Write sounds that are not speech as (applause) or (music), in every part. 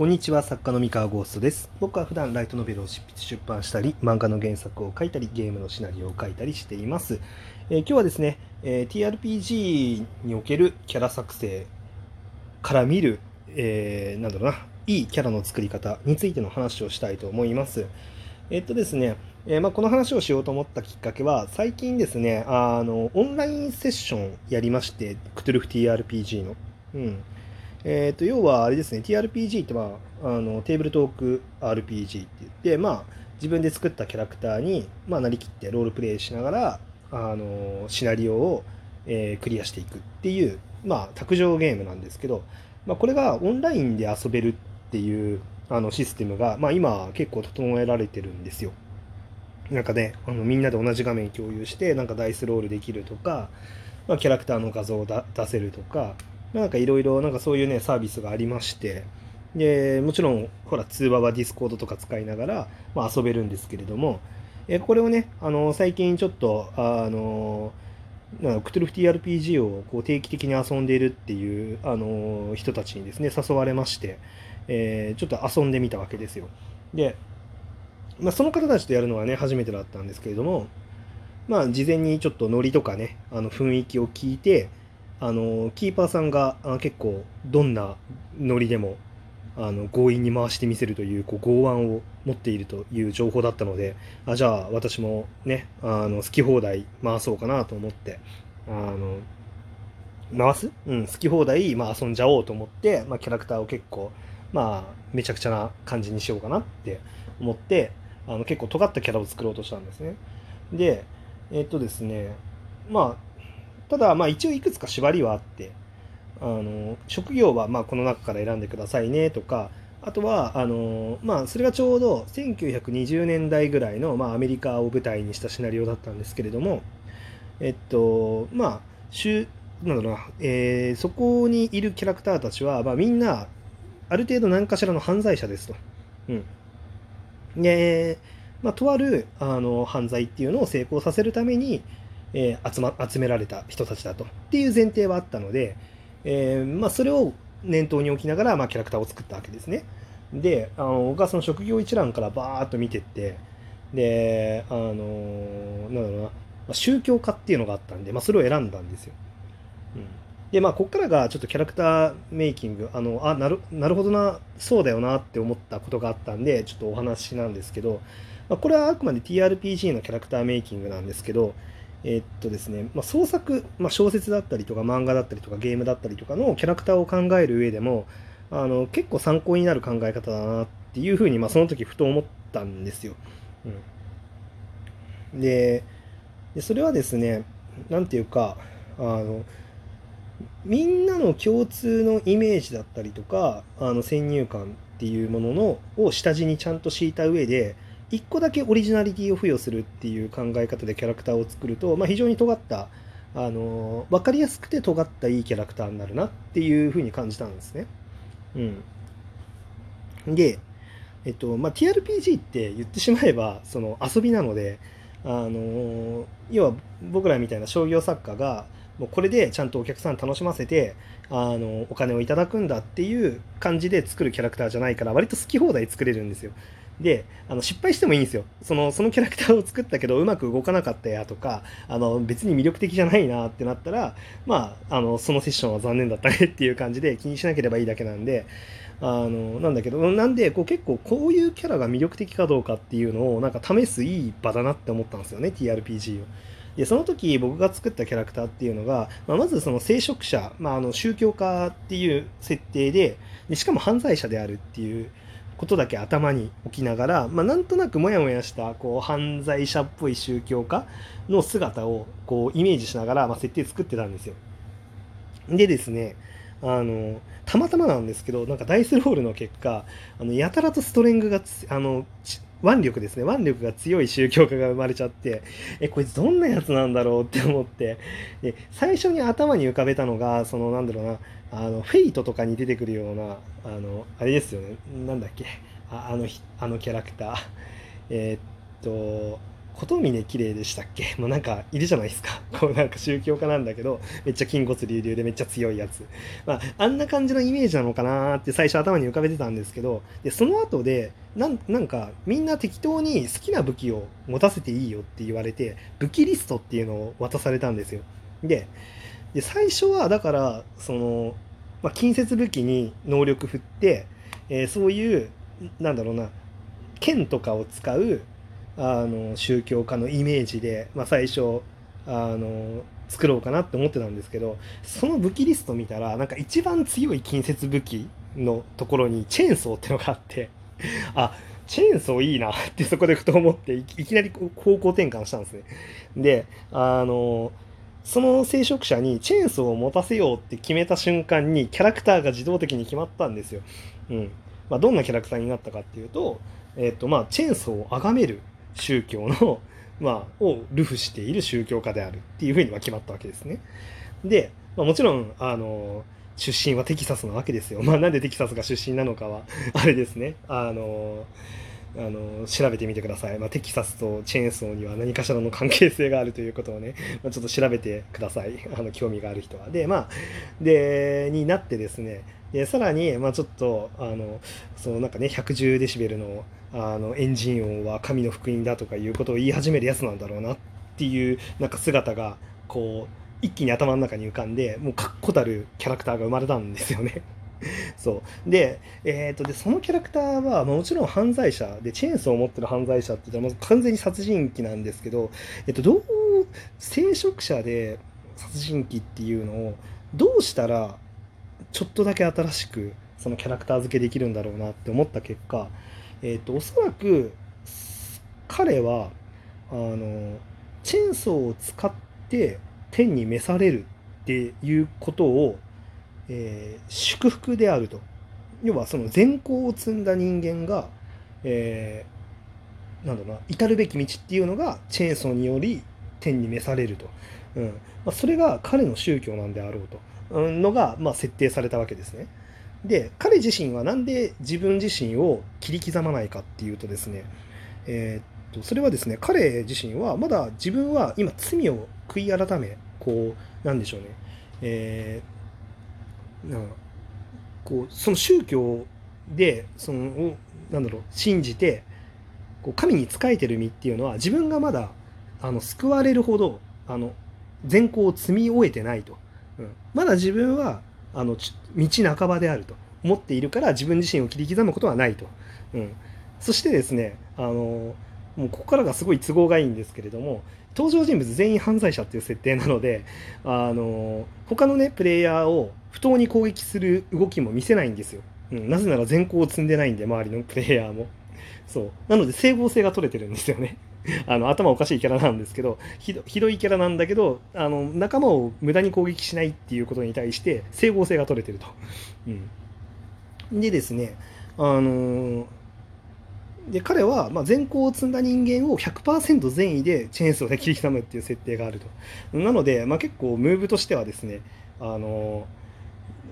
こんにちは作家の三河ゴーストです。僕は普段ライトノベルを執筆出版したり漫画の原作を書いたりゲームのシナリオを書いたりしています、えー、今日はですね、えー、TRPG におけるキャラ作成から見る、えー、なんだろうないいキャラの作り方についての話をしたいと思います。えっとですね、えー、まあ、この話をしようと思ったきっかけは最近ですねあのオンラインセッションやりましてクトゥルフ TRPG の。うん。え、ー、と、要はあれですね、TRPG って、まあ、あのテーブルトーク RPG って言って、まあ、自分で作ったキャラクターに、まあ、なりきってロールプレイしながら、あのシナリオを、えー、クリアしていくっていう、まあ、卓上ゲームなんですけど、まあ、これがオンラインで遊べるっていうあのシステムが、まあ、今結構整えられてるんですよ。なんかね、あのみんなで同じ画面共有して、なんかダイスロールできるとか、まあ、キャラクターの画像を出せるとか、なんかいろいろなんかそういうねサービスがありまして。でもちろんほら通話はディスコードとか使いながら、まあ、遊べるんですけれども。えこれをねあの最近ちょっとあのクトゥルフ TRPG をこう定期的に遊んでいるっていうあの人たちにですね誘われまして、えー、ちょっと遊んでみたわけですよ。で、まあ、その方たちとやるのはね初めてだったんですけれども。まあ事前にちょっとノリとかねあの雰囲気を聞いてあのキーパーさんが結構どんなノリでもあの強引に回してみせるというこう剛腕を持っているという情報だったのであじゃあ私もねあの好き放題回そうかなと思ってあの回す、うん、好き放題、まあ、遊んじゃおうと思って、まあ、キャラクターを結構まあめちゃくちゃな感じにしようかなって思ってあの結構尖ったキャラを作ろうとしたんですね。でえっとですねまあただ、まあ一応いくつか縛りはあって、あの、職業はまあこの中から選んでくださいねとか、あとは、あの、まあそれがちょうど1920年代ぐらいの、まあアメリカを舞台にしたシナリオだったんですけれども、えっと、まあ、週、なんだろうな、えー、そこにいるキャラクターたちは、まあみんな、ある程度何かしらの犯罪者ですと。うん。で、まあ、とあるあの犯罪っていうのを成功させるために、えー、集ま集められた人たちだとっていう前提はあったので、えー、まあ、それを念頭に置きながら、まあ、キャラクターを作ったわけですね。であの僕はその職業一覧からバーッと見てってであのなんだろうな宗教家っていうのがあったんで、まあ、それを選んだんですよ。うん、でまあここからがちょっとキャラクターメイキングあのあなるなるほどなそうだよなって思ったことがあったんでちょっとお話なんですけど、まあ、これはあくまで TRPG のキャラクターメイキングなんですけどえ、っとですね、まあ、創作、まあ、小説だったりとか漫画だったりとかゲームだったりとかのキャラクターを考える上でもあの結構参考になる考え方だなっていうふうに、まあ、その時ふと思ったんですよ。うん、ででそれはですね何て言うかあのみんなの共通のイメージだったりとかあの先入観っていうもののを下地にちゃんと敷いた上で1個だけオリジナリティを付与するっていう考え方でキャラクターを作ると、まあ、非常に尖ったあの分かりやすくて尖ったいいキャラクターになるなっていうふうに感じたんですね。うん、で、えっとまあ、TRPG って言ってしまえばその遊びなのであの要は僕らみたいな商業作家がもうこれでちゃんとお客さん楽しませてあのお金をいただくんだっていう感じで作るキャラクターじゃないから割と好き放題作れるんですよ。であの失敗してもいいんですよそのそのキャラクターを作ったけどうまく動かなかったやとかあの別に魅力的じゃないなってなったらまああのそのセッションは残念だったねっていう感じで気にしなければいいだけなんであのなんだけどなんでこう結構こういうキャラが魅力的かどうかっていうのをなんか試すいい場だなって思ったんですよね TRPG を。でその時僕が作ったキャラクターっていうのが、まあ、まずその聖職者、まあ、あの宗教家っていう設定ででしかも犯罪者であるっていうことだけ頭に置きながら、まあ、なんとなくモヤモヤしたこう犯罪者っぽい宗教家の姿をこうイメージしながら、まあ、設定作ってたんですよ。でですねあのたまたまなんですけどなんかダイスロールの結果あのやたらとストレングがあの腕力ですね。腕力が強い宗教家が生まれちゃってえこいつどんなやつなんだろうって思って。で最初に頭に浮かべたのがそのなんだろうなあのフェイトとかに出てくるようなあのあれですよね。なんだっけ。あのあのキャラクター。えー、っと琴峰綺麗でしたっけ？(laughs) もうなんかいるじゃないですか。(laughs) こうなんか宗教家なんだけど、めっちゃ筋骨隆々でめっちゃ強いやつ。まあ、あんな感じのイメージなのかなって最初頭に浮かべてたんですけど、で、その後で、なんなんかみんな適当に好きな武器を持たせていいよって言われて、武器リストっていうのを渡されたんですよ。で、で最初はだから、その、まあ、近接武器に能力振って、えー、そういう、なんだろうな、剣とかを使うあの宗教家のイメージで、まあ、最初あの作ろうかなって思ってたんですけどその武器リスト見たらなんか一番強い近接武器のところにチェーンソーってのがあってあチェーンソーいいなってそこでふと思っていきなり方向転換したんですね。であのその聖職者にチェーンソーを持たせようって決めた瞬間にキャラクターが自動的に決まったんですよ。うんまあ、どんなキャラクターになったかっていうと,、えーとまあ、チェーンソーを崇める宗教の、(laughs) まあ、を流布している宗教家であるっていうふうには決まったわけですね。で、まあ、もちろん、あの、出身はテキサスなわけですよ。まあ、なんでテキサスが出身なのかは、(laughs) あれですね。あの、あの調べてみてください、まあ、テキサスとチェーンソーには何かしらの関係性があるということをね、まあ、ちょっと調べてください (laughs) あの興味がある人はでまあでになってですねでさらに、まあ、ちょっとあのそのなんかね110デシベルのあのエンジン音は神の福音だとかいうことを言い始めるやつなんだろうなっていうなんか姿がこう一気に頭の中に浮かんでもう確固たるキャラクターが生まれたんですよね。(laughs) そうで,、えーと、でそのキャラクターは、ま、もちろん犯罪者でチェーンソーを持ってる犯罪者って言ったら完全に殺人鬼なんですけど、えーと、どう聖職者で殺人鬼っていうのをどうしたらちょっとだけ新しくそのキャラクター付けできるんだろうなって思った結果、えーと、おそらく彼はあのチェーンソーを使って天に召されるっていうことを、えー、祝福であると。要はその善行を積んだ人間が、えー、なんだろうな至るべき道っていうのがチェーンソーにより天に召されると、うん。まあ、それが彼の宗教なんであろうと。うんのが、まあ、設定されたわけですね。で彼自身は何で自分自身を切り刻まないかっていうとですね、えー、っとそれはですね彼自身はまだ自分は今罪を悔い改めこうなんでしょうね、えー、なこうその宗教でそのなんだろう信じてこう神に仕えてる身っていうのは自分がまだあの救われるほどあの善行を積み終えてないと。うん、まだ自分はあの道半ばであると思っているから自分自身を切り刻むことはないと。うん、そしてですねあのもうここからがすごい都合がいいんですけれども登場人物全員犯罪者っていう設定なのであの他のねプレイヤーを不当に攻撃する動きも見せないんですよ。うん、なぜなら善行を積んでないんで周りのプレイヤーも。そうなので整合性が取れてるんですよね。あの頭おかしいキャラなんですけどひどいキャラなんだけどあの仲間を無駄に攻撃しないっていうことに対して整合性が取れてると。うん、でですねあの、で彼は、まあ、善行を積んだ人間を100%善意でチェーンソーで切り刻むっていう設定があると。なので、まあ、結構ムーブとしてはですねあの、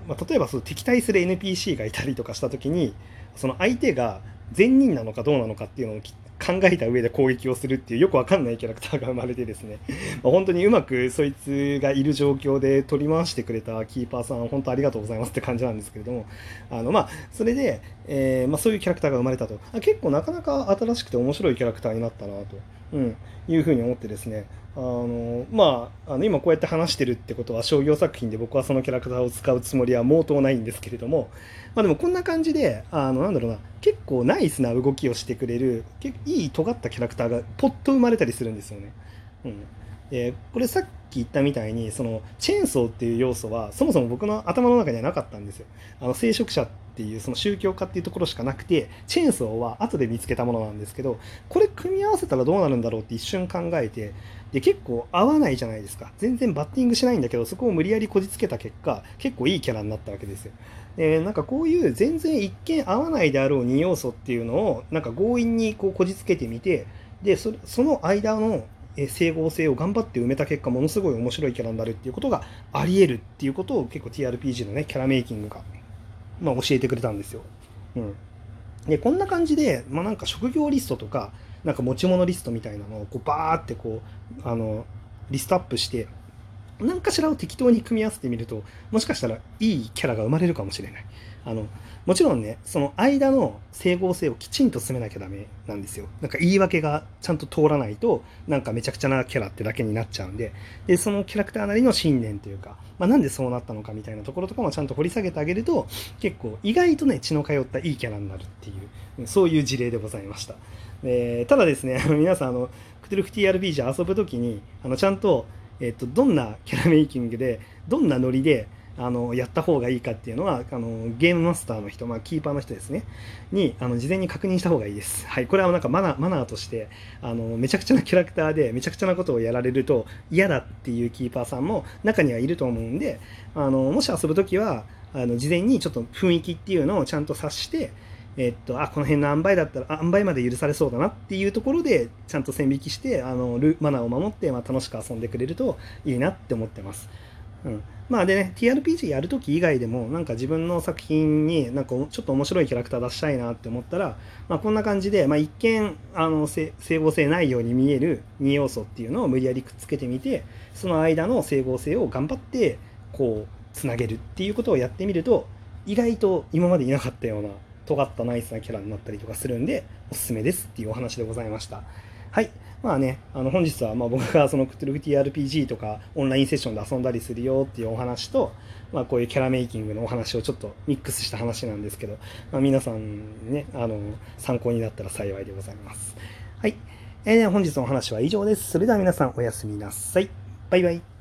まあ、例えばその敵対する NPC がいたりとかした時にその相手が善人なのかどうなのかっていうのを考えた上で攻撃をするっていうよくわかんないキャラクターが生まれてですね、(laughs) まあ、本当にうまくそいつがいる状況で取り回してくれたキーパーさん本当ありがとうございますって感じなんですけれども。あのまあそれで、えー、まあ、そういうキャラクターが生まれたと。あ結構なかなか新しくて面白いキャラクターになったなと、うん、いうふうに思ってですね。あのまあ、あの今こうやって話してるってことは商業作品で僕はそのキャラクターを使うつもりは毛頭ないんですけれども、まあ、でもこんな感じであのなんだろうな。結構ナイスな動きをしてくれるいい尖ったキャラクターがポッと生まれたりするんですよね。うんでこれさっき言ったみたいにそのチェーンソーっていう要素はそもそも僕の頭の中にはなかったんですよ。あの聖職者っていうその宗教家っていうところしかなくてチェーンソーは後で見つけたものなんですけどこれ組み合わせたらどうなるんだろうって一瞬考えてで結構合わないじゃないですか全然バッティングしないんだけどそこを無理やりこじつけた結果結構いいキャラになったわけですよ。でなんかこういう全然一見合わないであろう2要素っていうのをなんか強引にこうこじつけてみてでその間の整合性を頑張って埋めた結果ものすごい面白いキャラになるっていうことがありえるっていうことを結構 TRPG のねキャラメイキングが、まあ、教えてくれたんですよ。うんでこんな感じで、まあ、なんか職業リストとかなんか持ち物リストみたいなのをこうバーってこうあのリストアップして何かしらを適当に組み合わせてみるともしかしたらいいキャラが生まれるかもしれないあのもちろんねその間の整合性をきちんと進めなきゃダメなんですよ。なんか言い訳がちゃんと通らないとなんかめちゃくちゃなキャラってだけになっちゃうんで。でそのキャラクターなりの信念というか、まあ、なんでそうなったのかみたいなところとかもちゃんと掘り下げてあげると結構意外とね血の通ったいいキャラになるっていうそういう事例でございました。えただですね皆さんあのクトゥルフ TRPG 遊ぶ時にあのちゃんとえっと、どんなキャラメイキングでどんなノリであのやった方がいいかっていうのはあのゲームマスターの人、まあ、キーパーの人ですねにあの事前に確認した方がいいです。(laughs) はい、これはなんかマナマナーとしてあのめちゃくちゃなキャラクターでめちゃくちゃなことをやられると嫌だっていうキーパーさんも中にはいると思うんであのもし遊ぶ時はあの事前にちょっと雰囲気っていうのをちゃんと察してえっと、あこの辺の塩梅だったら塩梅まで許されそうだなっていうところでちゃんと線引きしてあのルマナーを守って、まあ、楽しく遊んでくれるといいなって思ってます。うん、まあでね TRPG やるとき以外でもなんか自分の作品になんかちょっと面白いキャラクター出したいなって思ったら、まあ、こんな感じで、まあ、一見あの整合性ないように見える2要素っていうのを無理やりくっつけてみてその間の整合性を頑張ってこうつなげるっていうことをやってみると意外と今までいなかったような尖ったナイスなキャラになったりとかするんで、おすすめですっていうお話でございました。はい。まあね、あの本日はまあ僕がそのクトゥルフ TRPG とかオンラインセッションで遊んだりするよっていうお話と、まあこういうキャラメイキングのお話をちょっとミックスした話なんですけど、まあ、皆さんね、あの、参考になったら幸いでございます。はい。えー、本日のお話は以上です。それでは皆さんおやすみなさい。バイバイ。